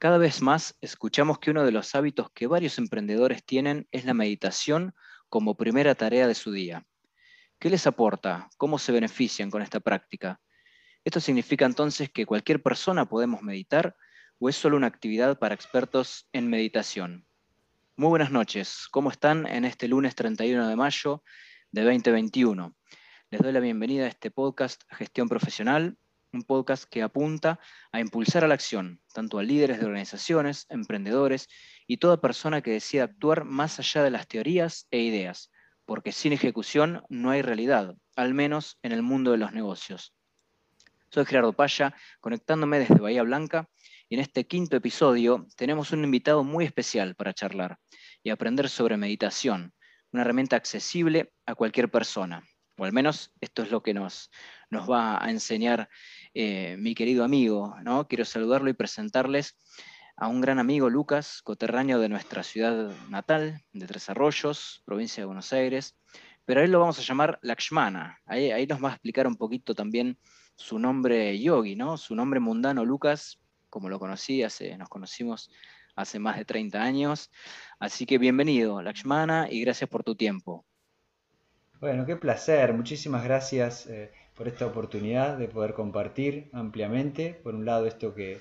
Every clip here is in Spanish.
Cada vez más escuchamos que uno de los hábitos que varios emprendedores tienen es la meditación como primera tarea de su día. ¿Qué les aporta? ¿Cómo se benefician con esta práctica? ¿Esto significa entonces que cualquier persona podemos meditar o es solo una actividad para expertos en meditación? Muy buenas noches, ¿cómo están en este lunes 31 de mayo de 2021? Les doy la bienvenida a este podcast Gestión Profesional, un podcast que apunta a impulsar a la acción, tanto a líderes de organizaciones, emprendedores y toda persona que decida actuar más allá de las teorías e ideas, porque sin ejecución no hay realidad, al menos en el mundo de los negocios. Soy Gerardo Paya, conectándome desde Bahía Blanca, y en este quinto episodio tenemos un invitado muy especial para charlar y aprender sobre meditación, una herramienta accesible a cualquier persona, o al menos esto es lo que nos, nos va a enseñar eh, mi querido amigo. ¿no? Quiero saludarlo y presentarles a un gran amigo, Lucas, coterráneo de nuestra ciudad natal, de Tres Arroyos, provincia de Buenos Aires, pero a él lo vamos a llamar Lakshmana. Ahí, ahí nos va a explicar un poquito también su nombre yogi, ¿no? su nombre mundano, Lucas, como lo conocí, hace, nos conocimos hace más de 30 años. Así que bienvenido, Lakshmana, y gracias por tu tiempo. Bueno, qué placer. Muchísimas gracias eh, por esta oportunidad de poder compartir ampliamente, por un lado, esto que,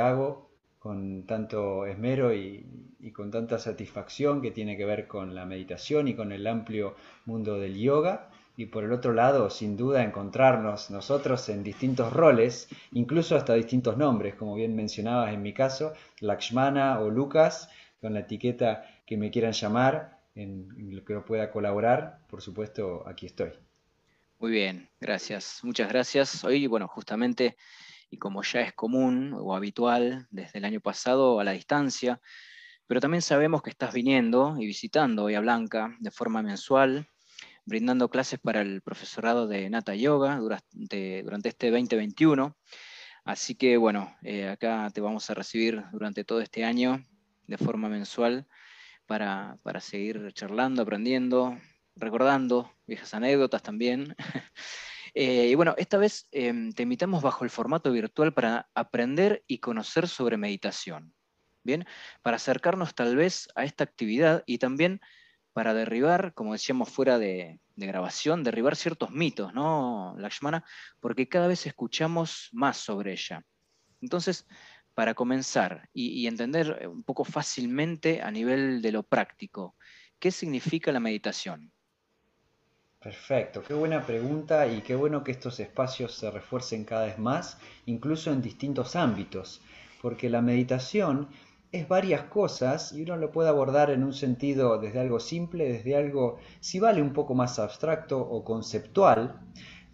hago con tanto esmero y, con tanta satisfacción que tiene que ver con la meditación y con el amplio mundo del yoga. Y por el otro lado, sin duda, encontrarnos nosotros en distintos roles, incluso hasta distintos nombres, como bien mencionabas en mi caso, Lakshmana o Lucas, con la etiqueta que me quieran llamar, en, en lo que pueda colaborar, por supuesto, aquí estoy. Muy bien, gracias. Muchas gracias. Hoy, bueno, justamente, y como ya es común o habitual desde el año pasado a la distancia, pero también sabemos que estás viniendo y visitando hoy a Blanca de forma mensual, brindando clases para el profesorado de Nata Yoga durante, durante este 2021. Así que, bueno, eh, acá te vamos a recibir durante todo este año de forma mensual para, para seguir charlando, aprendiendo, recordando viejas anécdotas también. Eh, y bueno, esta vez em, te invitamos bajo el formato virtual para aprender y conocer sobre meditación. Bien, para acercarnos tal vez a esta actividad y también para derribar, como decíamos fuera de, grabación, derribar ciertos mitos, ¿no, Lakshmana? Porque cada vez escuchamos más sobre ella. Entonces, para comenzar y entender un poco fácilmente a nivel de lo práctico, ¿qué significa la meditación? Perfecto, qué buena pregunta y qué bueno que estos espacios se refuercen cada vez más, incluso en distintos ámbitos, porque la meditación es varias cosas y uno lo puede abordar en un sentido desde algo simple, desde algo, si vale, un poco más abstracto o conceptual,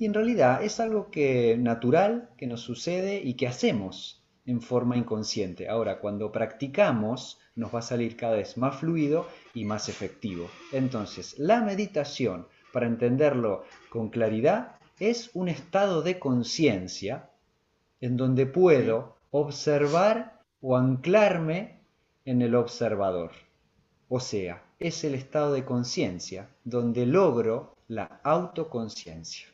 y en realidad es algo que natural, que nos sucede y que hacemos en forma inconsciente. Ahora, cuando practicamos, nos va a salir cada vez más fluido y más efectivo. Entonces, la meditación, para entenderlo con claridad, es un estado de conciencia en donde puedo observar o anclarme en el observador. O sea, es el estado de conciencia donde logro la autoconciencia.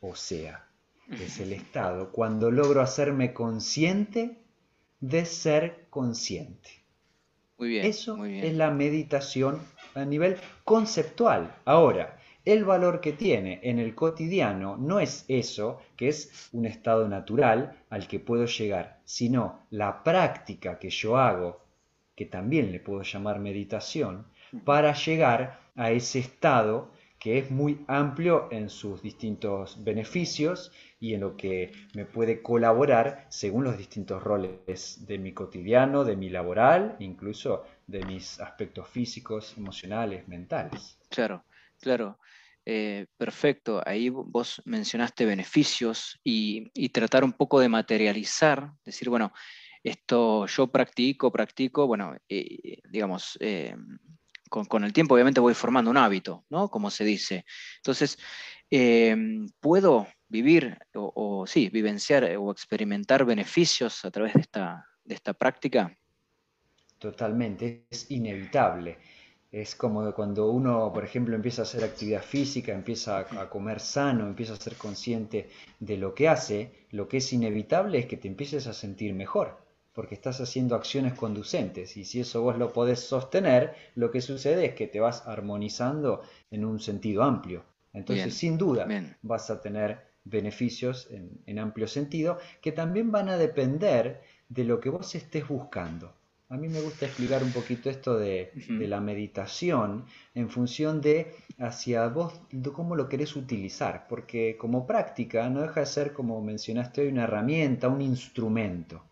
O sea, es el estado cuando logro hacerme consciente de ser consciente. Muy bien, Eso es la meditación a nivel conceptual. Ahora, el valor que tiene en el cotidiano no es eso, que es un estado natural al que puedo llegar, sino la práctica que yo hago, que también le puedo llamar meditación, para llegar a ese estado que es muy amplio en sus distintos beneficios y en lo que me puede colaborar según los distintos roles de mi cotidiano, de mi laboral, incluso de mis aspectos físicos, emocionales, mentales. Claro, claro. Eh, perfecto, ahí vos mencionaste beneficios y, tratar un poco de materializar, decir, bueno, esto yo practico, practico, bueno, eh, digamos, eh, con, el tiempo obviamente voy formando un hábito, ¿no? Como se dice. Entonces, ¿puedo vivir o, sí, vivenciar o experimentar beneficios a través de esta, de esta práctica? Totalmente, es inevitable. Es como cuando uno, por ejemplo, empieza a hacer actividad física, empieza a comer sano, empieza a ser consciente de lo que hace, lo que es inevitable es que te empieces a sentir mejor. Porque estás haciendo acciones conducentes y si eso vos lo podés sostener, lo que sucede es que te vas armonizando en un sentido amplio. Entonces, sin duda, vas a tener beneficios en, amplio sentido que también van a depender de lo que vos estés buscando. A mí me gusta explicar un poquito esto de, de, la meditación en función de hacia vos, de cómo lo querés utilizar, porque como práctica no deja de ser, como mencionaste hoy, una herramienta, un instrumento.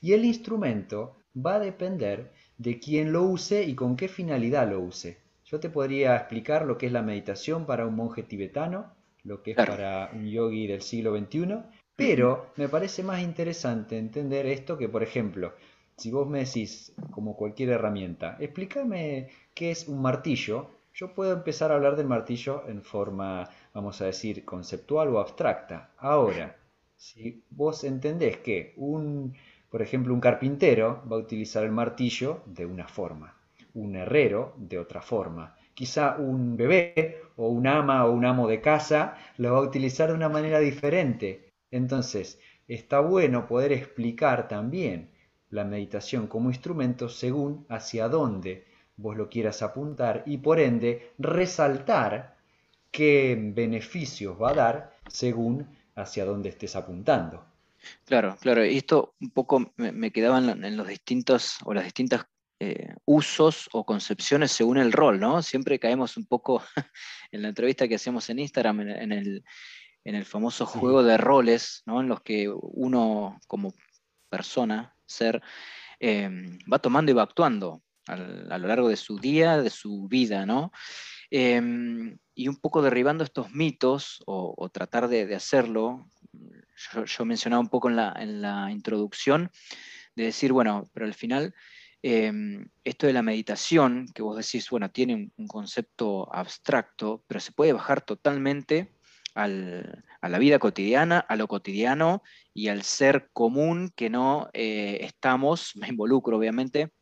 Y el instrumento va a depender de quién lo use y con qué finalidad lo use. Yo te podría explicar lo que es la meditación para un monje tibetano, lo que es para un yogi del siglo XXI, pero me parece más interesante entender esto que, por ejemplo, si vos me decís, como cualquier herramienta, explícame qué es un martillo, yo puedo empezar a hablar del martillo en forma, vamos a decir, conceptual o abstracta. Ahora, si vos entendés que un por ejemplo, un carpintero va a utilizar el martillo de una forma, un herrero de otra forma. Quizá un bebé o un ama o un amo de casa lo va a utilizar de una manera diferente. Entonces, está bueno poder explicar también la meditación como instrumento según hacia dónde vos lo quieras apuntar y por ende resaltar qué beneficios va a dar según hacia dónde estés apuntando. Claro, claro. Y esto un poco me, quedaban en los distintos o las distintas eh, usos o concepciones según el rol, ¿no? Siempre caemos un poco en la entrevista que hacemos en Instagram, en, el, famoso juego de roles, ¿no? En los que uno como persona, ser, em, va tomando y va actuando a lo largo de su día, de su vida, ¿no? Em, y un poco derribando estos mitos o, tratar de, hacerlo yo, mencionaba un poco en la, introducción, de decir, bueno, pero al final em, esto de la meditación, que vos decís, bueno, tiene un, concepto abstracto, pero se puede bajar totalmente a la vida cotidiana, a lo cotidiano y al ser común que no eh, estamos, me involucro obviamente,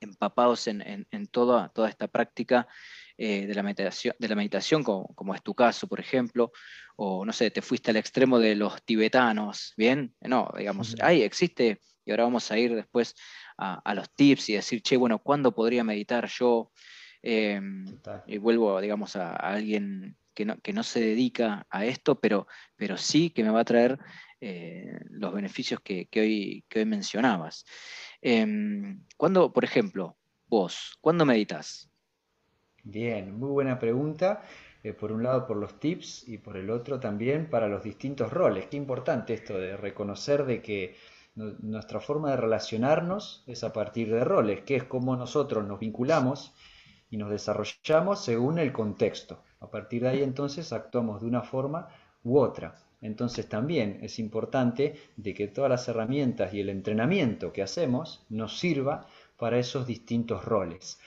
empapados en, toda, toda esta práctica eh, de, la meditación, de la meditación como, es tu caso, por ejemplo, o no sé, te fuiste al extremo de los tibetanos, ¿bien? No, digamos, ahí existe, y ahora vamos a ir después a, los tips y decir, che, bueno, ¿cuándo podría meditar yo? Em, y vuelvo, digamos, a, alguien que no, que no, se dedica a esto, pero, pero sí que me va a traer eh, los beneficios que, hoy, que hoy mencionabas. Em, ¿Cuándo, por ejemplo, vos, cuándo meditas? Bien, muy buena pregunta. Eh, por un lado por los tips y por el otro también para los distintos roles. Qué importante esto de reconocer de que nuestra forma de relacionarnos es a partir de roles, que es como nosotros nos vinculamos y nos desarrollamos según el contexto. A partir de ahí entonces actuamos de una forma u otra. Entonces también es importante de que todas las herramientas y el entrenamiento que hacemos nos sirva para esos distintos roles.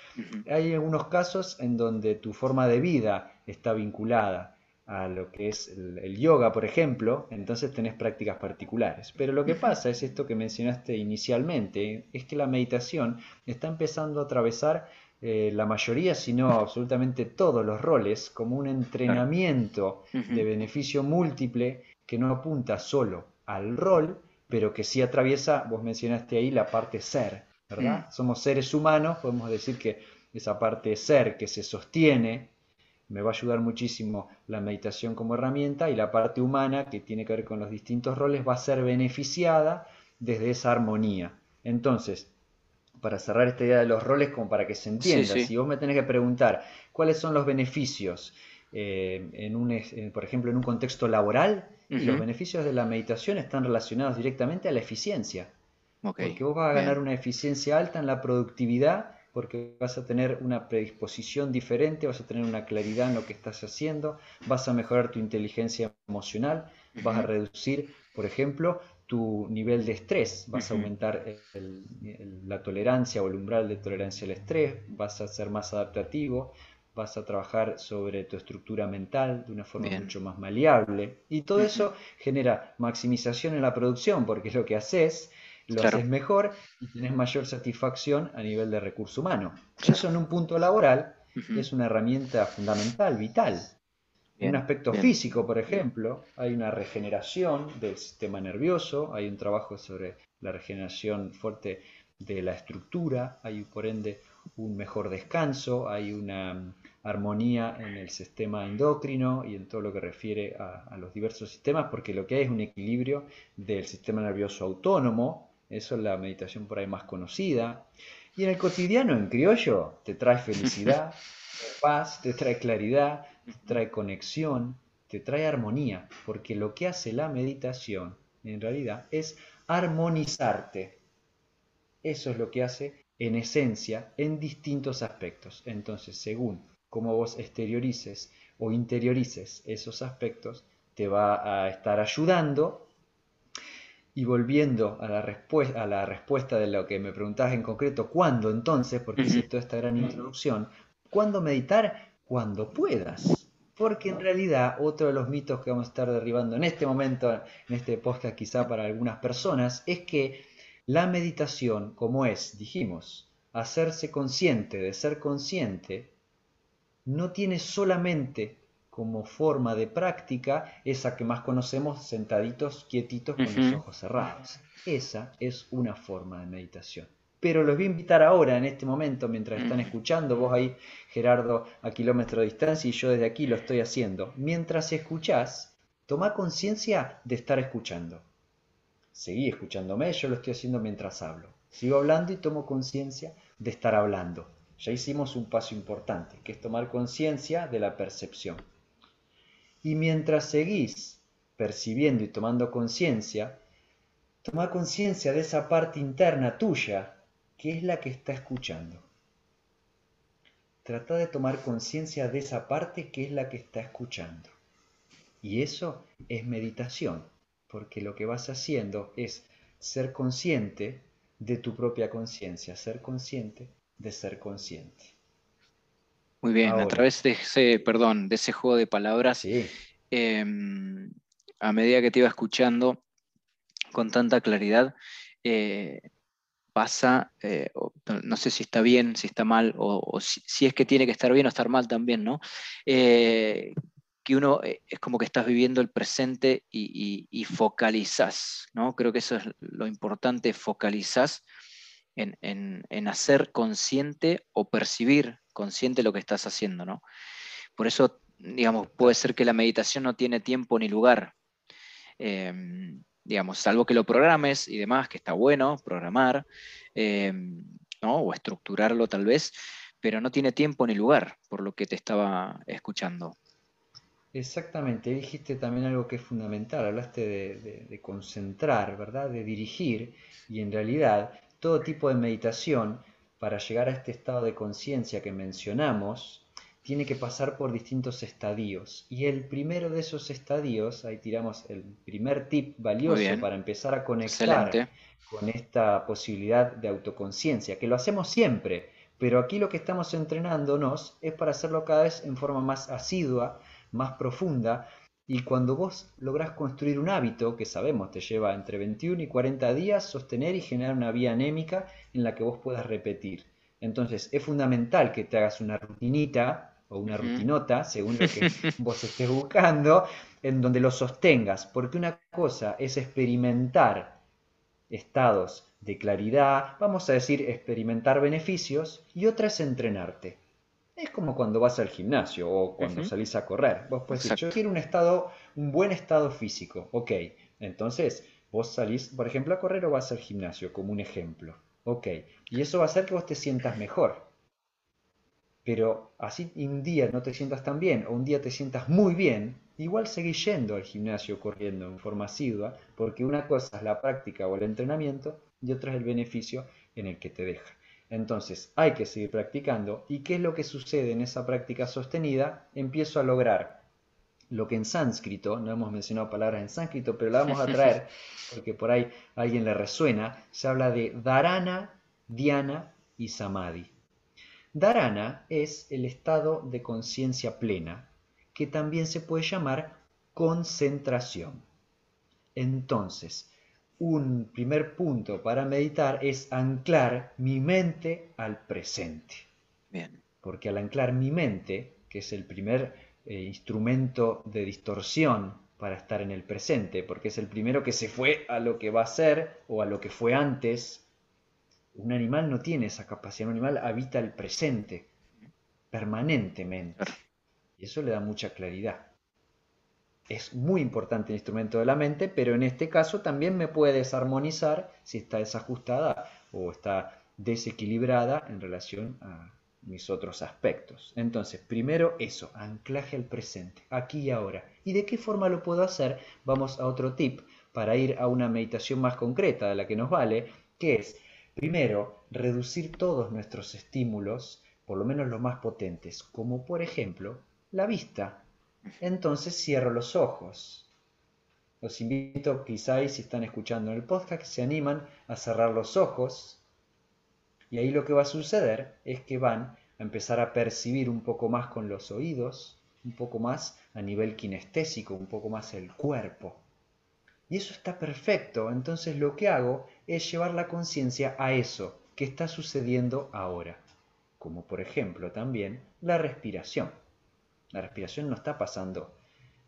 Hay algunos casos en donde tu forma de vida está vinculada a lo que es el, yoga, por ejemplo, entonces tenés prácticas particulares. Pero lo que pasa es esto que mencionaste inicialmente, es que la meditación está empezando a atravesar eh, la mayoría, si no absolutamente todos los roles, como un entrenamiento de beneficio múltiple que no apunta solo al rol, pero que sí atraviesa, vos mencionaste ahí, la parte ser, ¿verdad? Mm. Somos seres humanos, podemos decir que esa parte de ser que se sostiene, me va a ayudar muchísimo la meditación como herramienta y la parte humana que tiene que ver con los distintos roles va a ser beneficiada desde esa armonía. Entonces, para cerrar esta idea de los roles como para que se entienda, si vos me tenés que preguntar cuáles son los beneficios eh, en un, por ejemplo, en un contexto laboral, los beneficios de la meditación están relacionados directamente a la eficiencia. Porque vos vas a ganar una eficiencia alta en la productividad porque vas a tener una predisposición diferente, vas a tener una claridad en lo que estás haciendo, vas a mejorar tu inteligencia emocional, vas a reducir, por ejemplo, tu nivel de estrés, vas a aumentar la tolerancia o el umbral de tolerancia al estrés, vas a ser más adaptativo, vas a trabajar sobre tu estructura mental de una forma mucho más maleable. Y todo eso genera maximización en la producción porque lo que haces lo haces mejor y tienes mayor satisfacción a nivel de recurso humano. Eso en un punto laboral es una herramienta fundamental, vital. en un aspecto físico, por ejemplo, hay una regeneración del sistema nervioso, hay un trabajo sobre la regeneración fuerte de la estructura, hay por ende un mejor descanso, hay una mm, armonía en el sistema endocrino y en todo lo que refiere a, los diversos sistemas, porque lo que hay es un equilibrio del sistema nervioso autónomo, eso es la meditación por ahí más conocida, y en el cotidiano, en criollo, te trae felicidad, paz, te trae claridad, te trae conexión, te trae armonía, porque lo que hace la meditación, en realidad, es armonizarte. Eso es lo que hace en esencia en distintos aspectos. Entonces, según cómo vos exteriorices o interiorices esos aspectos, te va a estar ayudando. Y volviendo a la, respuesta, a la respuesta de lo que me preguntabas en concreto, ¿cuándo entonces? Porque hice toda esta gran introducción. ¿Cuándo meditar? Cuando puedas. Porque en realidad otro de los mitos que vamos a estar derribando en este momento, en este podcast quizá para algunas personas, es que la meditación, como es, dijimos, hacerse consciente de ser consciente, no tiene solamente como forma de práctica esa que más conocemos sentaditos, quietitos, con los ojos cerrados. Esa es una forma de meditación. Pero los voy a invitar ahora, en este momento, mientras están escuchando, vos ahí, Gerardo, a kilómetro de distancia y yo desde aquí lo estoy haciendo. Mientras escuchás, toma conciencia de estar escuchando seguí escuchándome, yo lo estoy haciendo mientras hablo. Sigo hablando y tomo conciencia de estar hablando. Ya hicimos un paso importante, que es tomar conciencia de la percepción. Y mientras seguís percibiendo y tomando conciencia, toma conciencia de esa parte interna tuya, que es la que está escuchando. Trata de tomar conciencia de esa parte que es la que está escuchando. Y eso es meditación porque lo que vas haciendo es ser consciente de tu propia conciencia, ser consciente de ser consciente. Muy bien, a través de ese, perdón, de ese juego de palabras, em, a medida que te iba escuchando con tanta claridad, eh, pasa, eh, no sé si está bien, si está mal, o, si, es que tiene que estar bien o estar mal también, ¿no? Eh, que uno es como que estás viviendo el presente y, focalizas, ¿no? Creo que eso es lo importante, focalizas en, hacer consciente o percibir consciente lo que estás haciendo, ¿no? Por eso, digamos, puede ser que la meditación no tiene tiempo ni lugar. Em, digamos, salvo que lo programes y demás, que está bueno programar, em, ¿no? o estructurarlo tal vez, pero no tiene tiempo ni lugar, por lo que te estaba escuchando. Exactamente, dijiste también algo que es fundamental, hablaste de, concentrar, ¿verdad? De dirigir y en realidad todo tipo de meditación para llegar a este estado de conciencia que mencionamos tiene que pasar por distintos estadios y el primero de esos estadios, ahí tiramos el primer tip valioso para empezar a conectar con esta posibilidad de autoconciencia, que lo hacemos siempre, pero aquí lo que estamos entrenándonos es para hacerlo cada vez en forma más asidua, más profunda. Y cuando vos lográs construir un hábito, que sabemos te lleva entre 21 y 40 días, sostener y generar una vía anémica en la que vos puedas repetir. Entonces es fundamental que te hagas una rutinita o una rutinota, según lo que vos estés buscando, en donde lo sostengas, porque una cosa es experimentar estados de claridad, vamos a decir experimentar beneficios, y otra es entrenarte. Es como cuando vas al gimnasio o cuando salís a correr. Vos puedes decir, yo quiero un estado, un buen estado físico. Ok, entonces vos salís, por ejemplo, a correr o vas al gimnasio, como un ejemplo. Ok, y eso va a hacer que vos te sientas mejor. Pero así un día no te sientas tan bien o un día te sientas muy bien, igual seguís yendo al gimnasio corriendo en forma asidua, porque una cosa es la práctica o el entrenamiento y otra es el beneficio en el que te deja. Entonces hay que seguir practicando. ¿Y qué es lo que sucede en esa práctica sostenida? Empiezo a lograr lo que en sánscrito, no hemos mencionado palabras en sánscrito, pero la vamos a traer porque por ahí a alguien le resuena, se habla de dharana, dhyana y samadhi. Dharana es el estado de conciencia plena, que también se puede llamar concentración. Entonces, un primer punto para meditar es anclar mi mente al presente. Bien. Porque al anclar mi mente, que es el primer, eh, instrumento de distorsión para estar en el presente, porque es el primero que se fue a lo que va a ser o a lo que fue antes. Un animal no tiene esa capacidad, un animal habita el presente permanentemente. Y eso le da mucha claridad. Es muy importante el instrumento de la mente, pero en este caso también me puede desarmonizar si está desajustada o está desequilibrada en relación a mis otros aspectos. Entonces, primero eso, anclaje al presente, aquí y ahora. ¿Y de qué forma lo puedo hacer? Vamos a otro tip para ir a una meditación más concreta de la que nos vale, que es, primero, reducir todos nuestros estímulos, por lo menos los más potentes, como por ejemplo la vista. Entonces cierro los ojos. Los invito, quizás si están escuchando el podcast, que se animan a cerrar los ojos y ahí lo que va a suceder es que van a empezar a percibir un poco más con los oídos, un poco más a nivel kinestésico, un poco más el cuerpo. Y eso está perfecto. Entonces lo que hago es llevar la conciencia a eso que está sucediendo ahora. Como por ejemplo también la respiración. La respiración no está pasando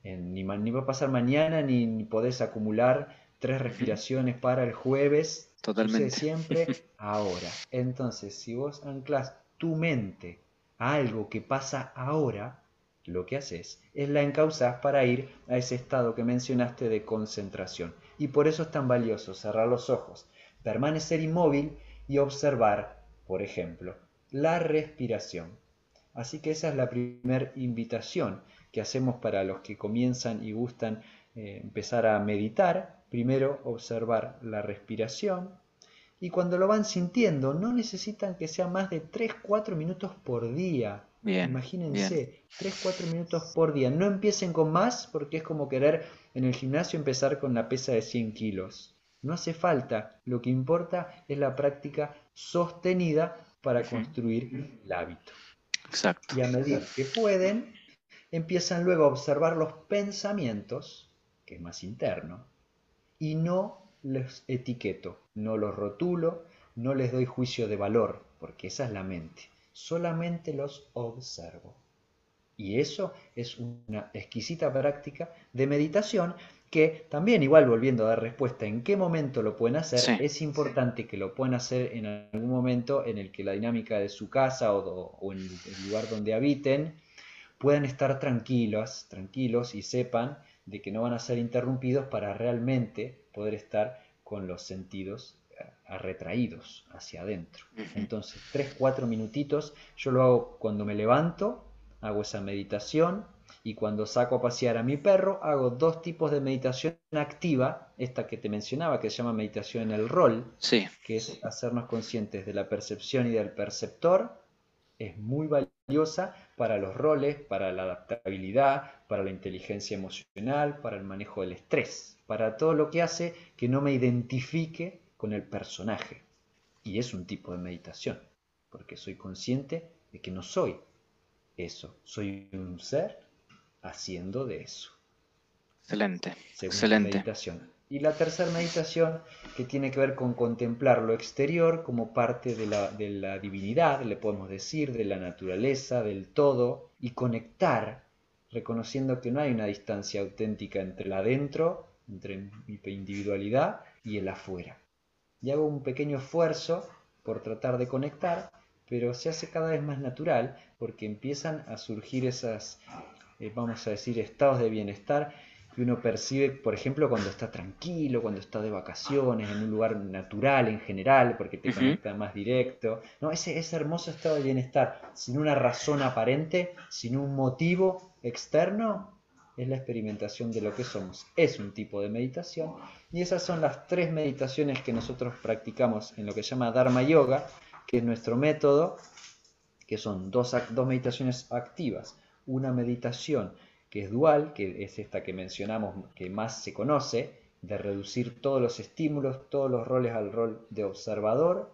ni, ni, va a pasar mañana, ni, ni podés acumular tres respiraciones para el jueves Totalmente. siempre ahora. Entonces, si vos anclas tu mente a algo que pasa ahora, lo que haces es la encauzás para ir a ese estado que mencionaste de concentración. Y por eso es tan valioso cerrar los ojos, permanecer inmóvil y observar, por ejemplo, la respiración. Así que esa es la primera invitación que hacemos para los que comienzan y gustan eh, empezar a meditar Primero observar la respiración y cuando lo van sintiendo no necesitan que sea más de 3-4 minutos por día. Imagínense, 3-4 minutos por día. No empiecen con más porque es como querer en el gimnasio empezar con la pesa de 100 kilos. No hace falta, lo que importa es la práctica sostenida para construir el hábito. Y a medida que pueden, empiezan luego a observar los pensamientos, que es más interno, y no los etiqueto, no los rotulo, no les doy juicio de valor, porque esa es la mente. Solamente los observo. Y eso es una exquisita práctica de meditación que también igual volviendo a dar respuesta en qué momento lo pueden hacer, es importante que lo puedan hacer en algún momento en el que la dinámica de su casa o, o en el lugar donde habiten puedan estar tranquilos, tranquilos y sepan de que no van a ser interrumpidos para realmente poder estar con los sentidos eh, retraídos hacia adentro. Entonces, 3, 4 minutitos, yo lo hago cuando me levanto, hago esa meditación y cuando saco a pasear a mi perro, hago dos tipos de meditación activa, esta que te mencionaba, que se llama meditación en el rol, sí. que es hacernos conscientes de la percepción y del perceptor, es muy valiosa para los roles, para la adaptabilidad, para la inteligencia emocional, para el manejo del estrés, para todo lo que hace que no me identifique con el personaje. Y es un tipo de meditación, porque soy consciente de que no soy eso, soy un ser haciendo de eso. Excelente, excelente. Meditación. Y la tercera meditación que tiene que ver con contemplar lo exterior como parte de la, de la divinidad, le podemos decir, de la naturaleza, del todo, y conectar, reconociendo que no hay una distancia auténtica entre el adentro, entre mi individualidad y el afuera. Y hago un pequeño esfuerzo por tratar de conectar, pero se hace cada vez más natural porque empiezan a surgir esas, eh, vamos a decir, estados de bienestar que uno percibe, por ejemplo, cuando está tranquilo, cuando está de vacaciones, en un lugar natural en general, porque te conecta más directo. ¿no? Ese, ese hermoso estado de bienestar, sin una razón aparente, sin un motivo externo, es la experimentación de lo que somos. Es un tipo de meditación. Y esas son las tres meditaciones que nosotros practicamos en lo que se llama Dharma Yoga, que es nuestro método, que son dos, dos meditaciones activas. Una meditación que es dual, que es esta que mencionamos, que más se conoce, de reducir todos los estímulos, todos los roles al rol de observador,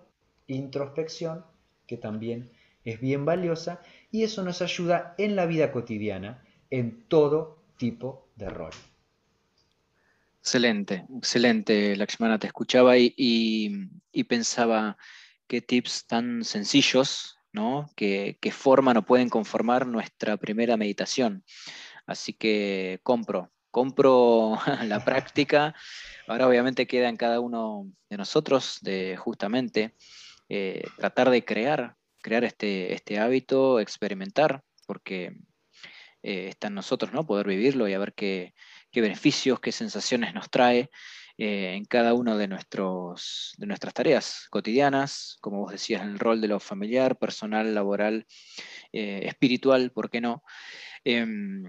introspección, que también es bien valiosa, y eso nos ayuda en la vida cotidiana, en todo tipo de rol. Excelente, excelente, Lakshmana, te escuchaba y, y, y pensaba qué tips tan sencillos ¿no? que, forman o pueden conformar nuestra primera meditación. Así que compro, compro la práctica. Ahora obviamente queda en cada uno de nosotros de justamente eh, tratar de crear, crear este, este hábito, experimentar, porque eh, está en nosotros, ¿no? Poder vivirlo y a ver qué, beneficios, qué sensaciones nos trae eh, en cada una de, de nuestras tareas cotidianas, como vos decías, en el rol de lo familiar, personal, laboral, eh, espiritual, ¿por qué no? Em,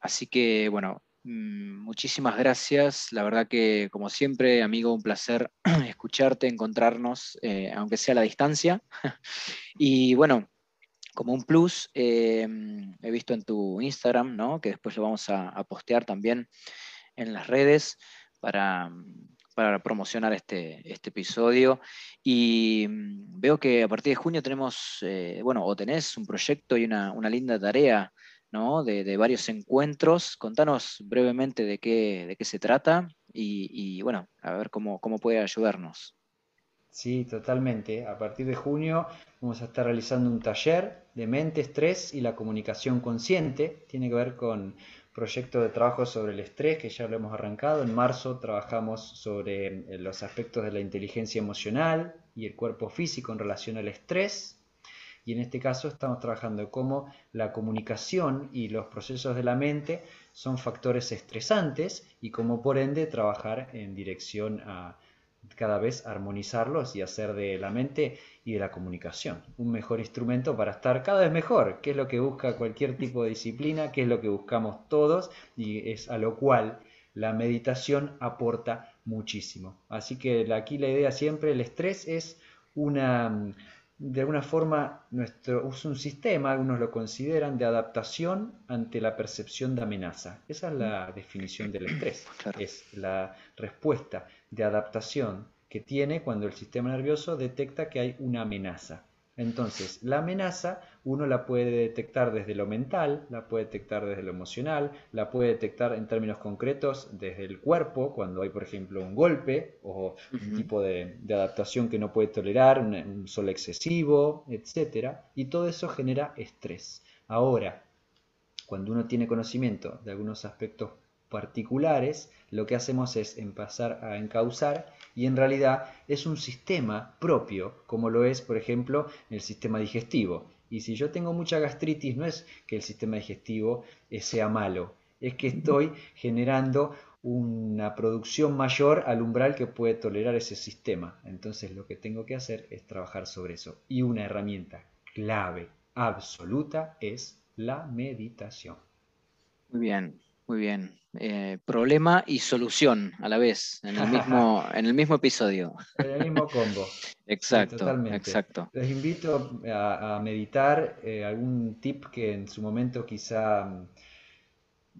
así que, bueno, mm, muchísimas gracias. La verdad que, como siempre, amigo, un placer escucharte, encontrarnos, aunque sea a la distancia. y bueno, como un plus, em, he visto en tu Instagram, ¿no? que después lo vamos a, postear también en las redes para, promocionar este, este, episodio. Y mm, veo que a partir de junio tenemos, eh, bueno, o tenés un proyecto y una, linda tarea ¿no? de, varios encuentros. Contanos brevemente de qué, de qué se trata y, bueno, a ver cómo, cómo puede ayudarnos. Sí, totalmente. A partir de junio vamos a estar realizando un taller de mente, estrés y la comunicación consciente. Tiene que ver con proyectos de trabajo sobre el estrés que ya lo hemos arrancado. En marzo trabajamos sobre eh, los aspectos de la inteligencia emocional y el cuerpo físico en relación al estrés. Y en este caso estamos trabajando cómo la comunicación y los procesos de la mente son factores estresantes y cómo por ende trabajar en dirección a cada vez armonizarlos y hacer de la mente y de la comunicación un mejor instrumento para estar cada vez mejor, que es lo que busca cualquier tipo de disciplina, que es lo que buscamos todos y es a lo cual la meditación aporta muchísimo. Así que aquí la idea siempre, el estrés es una, de alguna forma, nuestro, es un sistema, algunos lo consideran, de adaptación ante la percepción de amenaza. Esa es la definición del estrés, es la respuesta de adaptación que tiene cuando el sistema nervioso detecta que hay una amenaza. Entonces, la amenaza uno la puede detectar desde lo mental, la puede detectar desde lo emocional, la puede detectar en términos concretos desde el cuerpo, cuando hay, por ejemplo, un golpe o un tipo de, adaptación que no puede tolerar, un, sol excesivo, etc. Y todo eso genera estrés. Ahora, cuando uno tiene conocimiento de algunos aspectos particulares, lo que hacemos es empezar a encauzar y en realidad es un sistema propio, como lo es, por ejemplo, el sistema digestivo. Y si yo tengo mucha gastritis, no es que el sistema digestivo eh, sea malo, es que estoy generando una producción mayor al umbral que puede tolerar ese sistema. Entonces lo que tengo que hacer es trabajar sobre eso. Y una herramienta clave, absoluta, es la meditación. Muy bien, muy bien. Eh, problema y solución a la vez, en el mismo, en el mismo episodio. En el mismo combo. exacto, exacto. Les invito a, meditar eh, algún tip que en su momento quizá mm,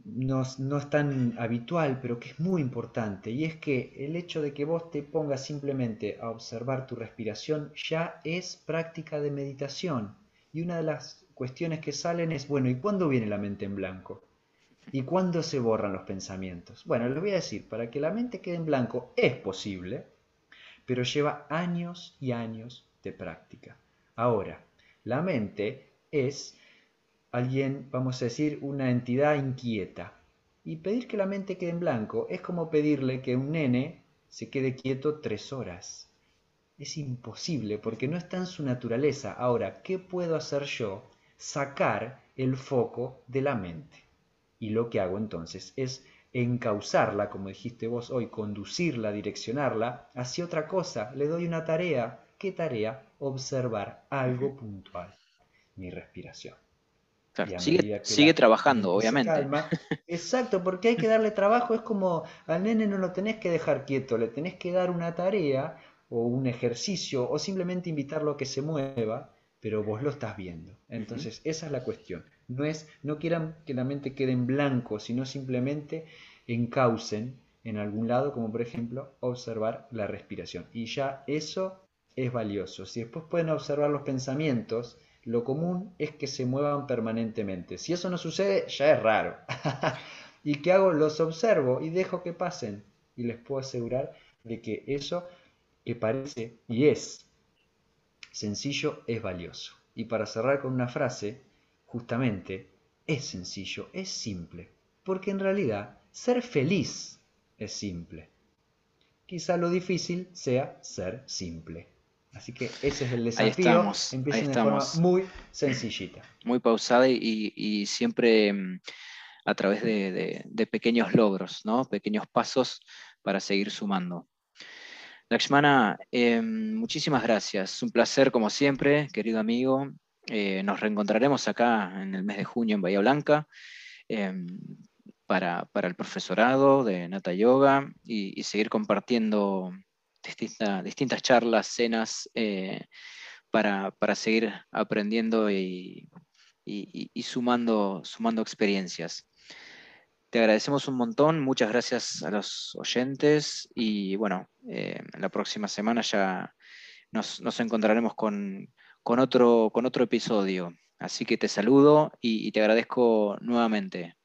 no, no, es tan habitual, pero que es muy importante. Y es que el hecho de que vos te pongas simplemente a observar tu respiración ya es práctica de meditación. Y una de las cuestiones que salen es, bueno, ¿y cuándo viene la mente en blanco? ¿Y cuándo se borran los pensamientos? Bueno, les voy a decir, para que la mente quede en blanco es posible, pero lleva años y años de práctica. Ahora, la mente es alguien, vamos a decir, una entidad inquieta. Y pedir que la mente quede en blanco es como pedirle que un nene se quede quieto tres horas. Es imposible porque no está en su naturaleza. Ahora, ¿qué puedo hacer yo? Sacar el foco de la mente. Y lo que hago entonces es encauzarla, como dijiste vos hoy, conducirla, direccionarla hacia otra cosa. Le doy una tarea. ¿Qué tarea? Observar algo puntual. Mi respiración. sigue, trabajando, obviamente. exacto, porque hay que darle trabajo. Es como al nene no lo tenés que dejar quieto, le tenés que dar una tarea o un ejercicio o simplemente invitarlo a que se mueva, pero vos lo estás viendo. Entonces, esa es la cuestión. No, es, no quieran que la mente quede en blanco, sino simplemente encaucen en algún lado, como por ejemplo observar la respiración. Y ya eso es valioso. Si después pueden observar los pensamientos, lo común es que se muevan permanentemente. Si eso no sucede, ya es raro. ¿Y qué hago? Los observo y dejo que pasen. Y les puedo asegurar de que eso que parece y es sencillo es valioso. Y para cerrar con una frase, justamente, es sencillo, es simple, porque en realidad ser feliz es simple. Quizá lo difícil sea ser simple. Así que ese es el desafío. Empiecen de forma muy sencillita. Muy pausada y, siempre mm, a través de, pequeños logros, ¿no? pequeños pasos para seguir sumando. Lakshmana, em, muchísimas gracias. Un placer, como siempre, querido amigo. Eh, nos reencontraremos acá en el mes de junio en Bahía Blanca em, para, el profesorado de Nata Yoga y seguir compartiendo distintas charlas, cenas, eh, para, seguir aprendiendo y, sumando, sumando experiencias. Te agradecemos un montón, muchas gracias a los oyentes y bueno, eh, la próxima semana ya nos, encontraremos con, otro, con otro episodio. Así que te saludo y te agradezco nuevamente.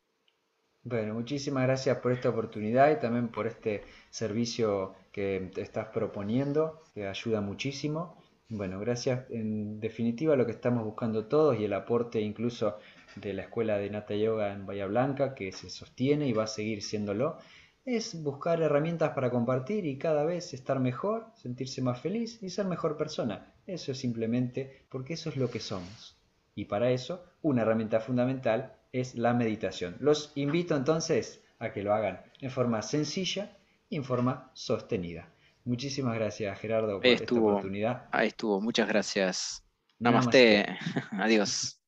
Bueno, muchísimas gracias por esta oportunidad y también por este servicio que te estás proponiendo, que ayuda muchísimo. Bueno, gracias en definitiva lo que estamos buscando todos y el aporte incluso de la Escuela de Nata Yoga en Bahía Blanca, que se sostiene y va a seguir siéndolo, es buscar herramientas para compartir y cada vez estar mejor, sentirse más feliz y ser mejor persona. Eso es simplemente porque eso es lo que somos. Y para eso, una herramienta fundamental es la meditación. Los invito entonces a que lo hagan en forma sencilla y en forma sostenida. Muchísimas gracias Gerardo por esta oportunidad. Ahí estuvo, muchas gracias. Namaste. Namaste. Adiós.